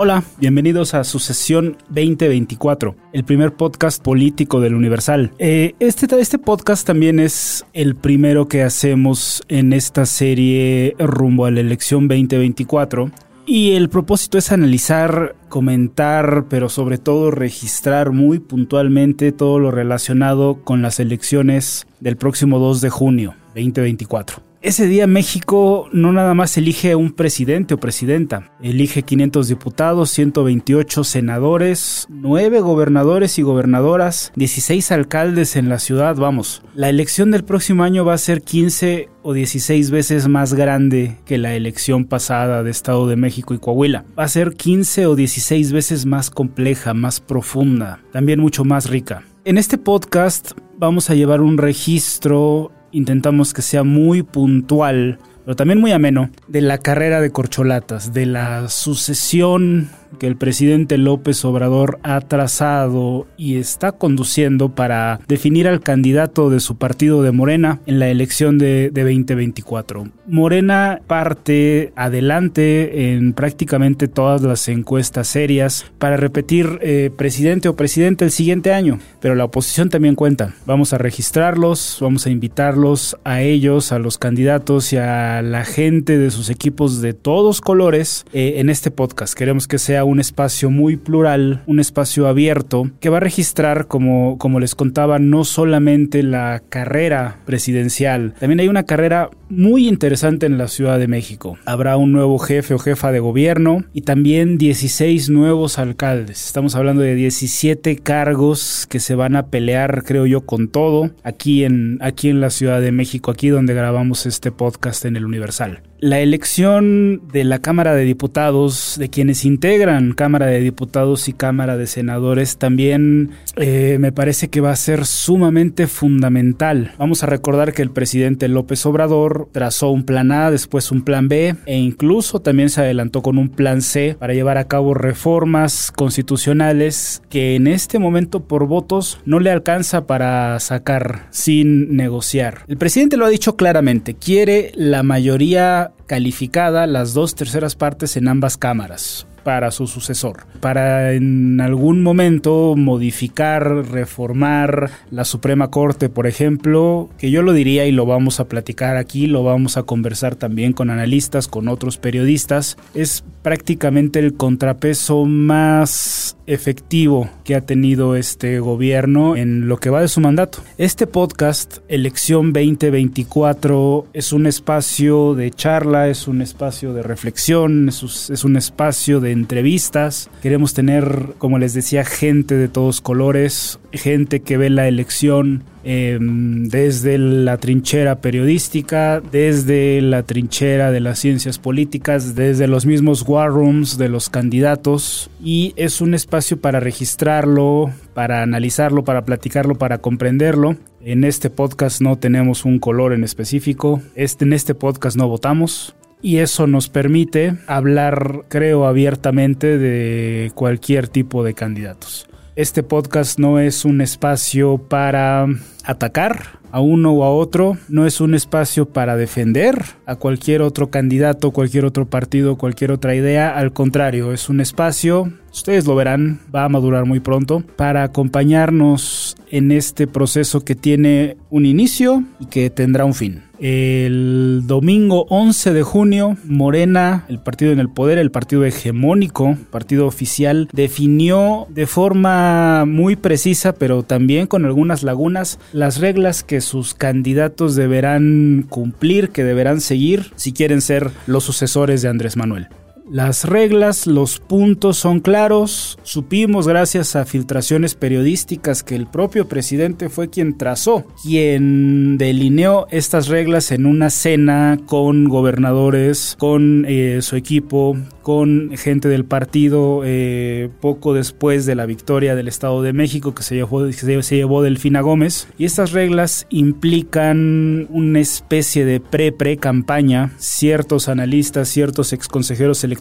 Hola, bienvenidos a Sucesión 2024, el primer podcast político del Universal. Eh, este, este podcast también es el primero que hacemos en esta serie rumbo a la elección 2024. Y el propósito es analizar, comentar, pero sobre todo registrar muy puntualmente todo lo relacionado con las elecciones del próximo 2 de junio 2024. Ese día México no nada más elige un presidente o presidenta, elige 500 diputados, 128 senadores, 9 gobernadores y gobernadoras, 16 alcaldes en la ciudad, vamos. La elección del próximo año va a ser 15 o 16 veces más grande que la elección pasada de Estado de México y Coahuila. Va a ser 15 o 16 veces más compleja, más profunda, también mucho más rica. En este podcast vamos a llevar un registro intentamos que sea muy puntual, pero también muy ameno, de la carrera de corcholatas, de la sucesión que el presidente López Obrador ha trazado y está conduciendo para definir al candidato de su partido de Morena en la elección de, 2024. Morena parte adelante en prácticamente todas las encuestas serias para repetir eh, presidente o presidente el siguiente año, pero la oposición también cuenta. Vamos a registrarlos, vamos a invitarlos a ellos, a los candidatos y a la gente de sus equipos de todos colores eh, en este podcast. Queremos que sea un espacio muy plural, un espacio abierto, que va a registrar, como, como les contaba, no solamente la carrera presidencial, también hay una carrera muy interesante en la Ciudad de México. Habrá un nuevo jefe o jefa de gobierno y también 16 nuevos alcaldes. Estamos hablando de 17 cargos que se van a pelear, creo yo, con todo aquí en, aquí en la Ciudad de México, aquí donde grabamos este podcast en el Universal. La elección de la Cámara de Diputados, de quienes integran Cámara de Diputados y Cámara de Senadores, también eh, me parece que va a ser sumamente fundamental. Vamos a recordar que el presidente López Obrador trazó un plan A, después un plan B e incluso también se adelantó con un plan C para llevar a cabo reformas constitucionales que en este momento por votos no le alcanza para sacar sin negociar. El presidente lo ha dicho claramente, quiere la mayoría calificada las dos terceras partes en ambas cámaras para su sucesor, para en algún momento modificar, reformar la Suprema Corte, por ejemplo, que yo lo diría y lo vamos a platicar aquí, lo vamos a conversar también con analistas, con otros periodistas, es prácticamente el contrapeso más efectivo que ha tenido este gobierno en lo que va de su mandato. Este podcast, Elección 2024, es un espacio de charla, es un espacio de reflexión, es un espacio de entrevistas. Queremos tener, como les decía, gente de todos colores, gente que ve la elección em, desde la trinchera periodística, desde la trinchera de las ciencias políticas, desde los mismos war rooms de los candidatos y es un espacio para registrarlo, para analizarlo, para platicarlo, para comprenderlo. En este podcast no tenemos un color en específico, este, en este podcast no votamos, y eso nos permite hablar, creo, abiertamente de cualquier tipo de candidatos. Este podcast no es un espacio para atacar a uno o a otro, no es un espacio para defender a cualquier otro candidato, cualquier otro partido, cualquier otra idea, al contrario, es un espacio, ustedes lo verán, va a madurar muy pronto, para acompañarnos en este proceso que tiene un inicio y que tendrá un fin. El domingo 11 de junio, Morena, el partido en el poder, el partido hegemónico, partido oficial, definió de forma muy precisa, pero también con algunas lagunas, las reglas que sus candidatos deberán cumplir, que deberán seguir si quieren ser los sucesores de Andrés Manuel. Las reglas, los puntos son claros. Supimos gracias a filtraciones periodísticas que el propio presidente fue quien trazó, quien delineó estas reglas en una cena con gobernadores, con eh, su equipo, con gente del partido eh, poco después de la victoria del Estado de México que se llevó, se llevó Delfina Gómez. Y estas reglas implican una especie de pre-pre-campaña. Ciertos analistas, ciertos exconsejeros electorales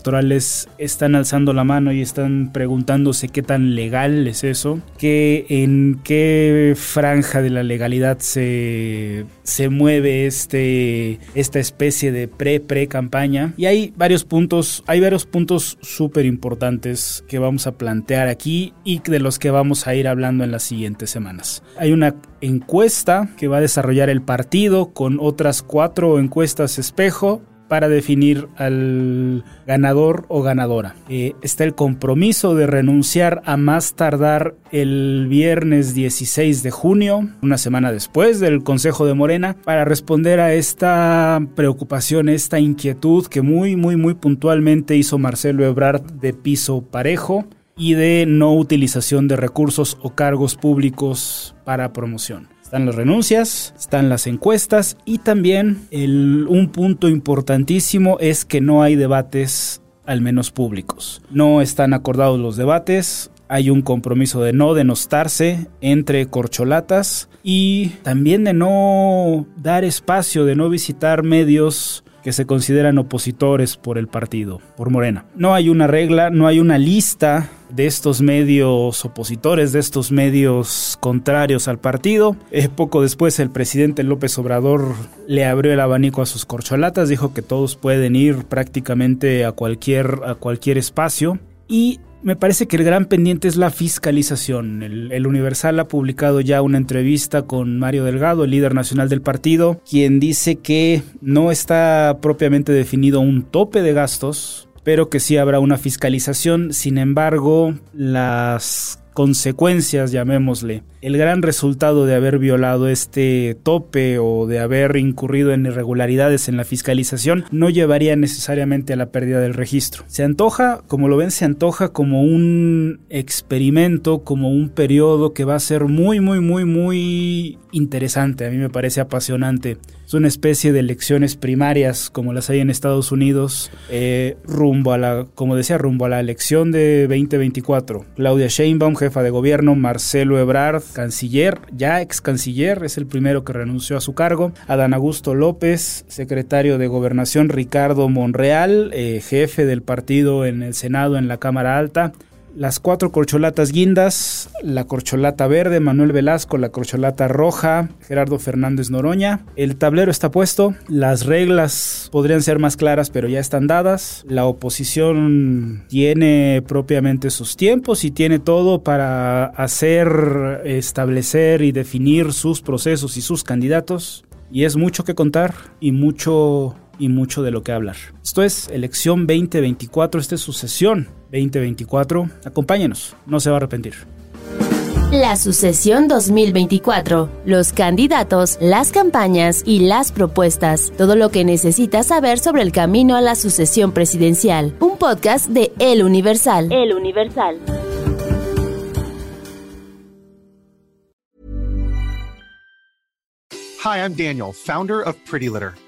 están alzando la mano y están preguntándose qué tan legal es eso, que en qué franja de la legalidad se, se mueve este, esta especie de pre-pre-campaña. Y hay varios puntos, hay varios puntos súper importantes que vamos a plantear aquí y de los que vamos a ir hablando en las siguientes semanas. Hay una encuesta que va a desarrollar el partido con otras cuatro encuestas espejo para definir al ganador o ganadora. Eh, está el compromiso de renunciar a más tardar el viernes 16 de junio, una semana después del Consejo de Morena, para responder a esta preocupación, esta inquietud que muy, muy, muy puntualmente hizo Marcelo Ebrard de piso parejo y de no utilización de recursos o cargos públicos para promoción. Están las renuncias, están las encuestas y también un punto importantísimo es que no hay debates al menos públicos. No están acordados los debates, hay un compromiso de no denostarse entre corcholatas y también de no dar espacio, de no visitar medios que se consideran opositores por el partido, por Morena. No hay una regla, no hay una lista de estos medios opositores, de estos medios contrarios al partido. Eh, poco después el presidente López Obrador le abrió el abanico a sus corcholatas, dijo que todos pueden ir prácticamente a cualquier, a cualquier espacio. Y me parece que el gran pendiente es la fiscalización. El, Universal ha publicado ya una entrevista con Mario Delgado, el líder nacional del partido, quien dice que no está propiamente definido un tope de gastos, pero que sí habrá una fiscalización. Sin embargo, las consecuencias, llamémosle, el gran resultado de haber violado este tope o de haber incurrido en irregularidades en la fiscalización no llevaría necesariamente a la pérdida del registro. Se antoja, como lo ven, se antoja como un experimento, como un periodo que va a ser muy, muy, muy, muy interesante. A mí me parece apasionante. Es una especie de elecciones primarias como las hay en Estados Unidos, eh, rumbo a la, como decía, rumbo a la elección de 2024. Claudia Sheinbaum, jefa de gobierno, Marcelo Ebrard, canciller, ya ex canciller, es el primero que renunció a su cargo. Adán Augusto López, secretario de Gobernación, Ricardo Monreal, eh, jefe del partido en el Senado, en la Cámara Alta las cuatro corcholatas guindas, la corcholata verde, Manuel Velasco, la corcholata roja, Gerardo Fernández Noroña. El tablero está puesto, las reglas podrían ser más claras, pero ya están dadas. La oposición tiene propiamente sus tiempos y tiene todo para hacer, establecer y definir sus procesos y sus candidatos. Y es mucho que contar y mucho y mucho de lo que hablar. Esto es Elección 2024, esta es su sesión 2024. Acompáñenos, no se va a arrepentir. La sucesión 2024, los candidatos, las campañas y las propuestas, todo lo que necesitas saber sobre el camino a la sucesión presidencial. Un podcast de El Universal. El Universal. Hi, I'm Daniel, founder of Pretty Litter.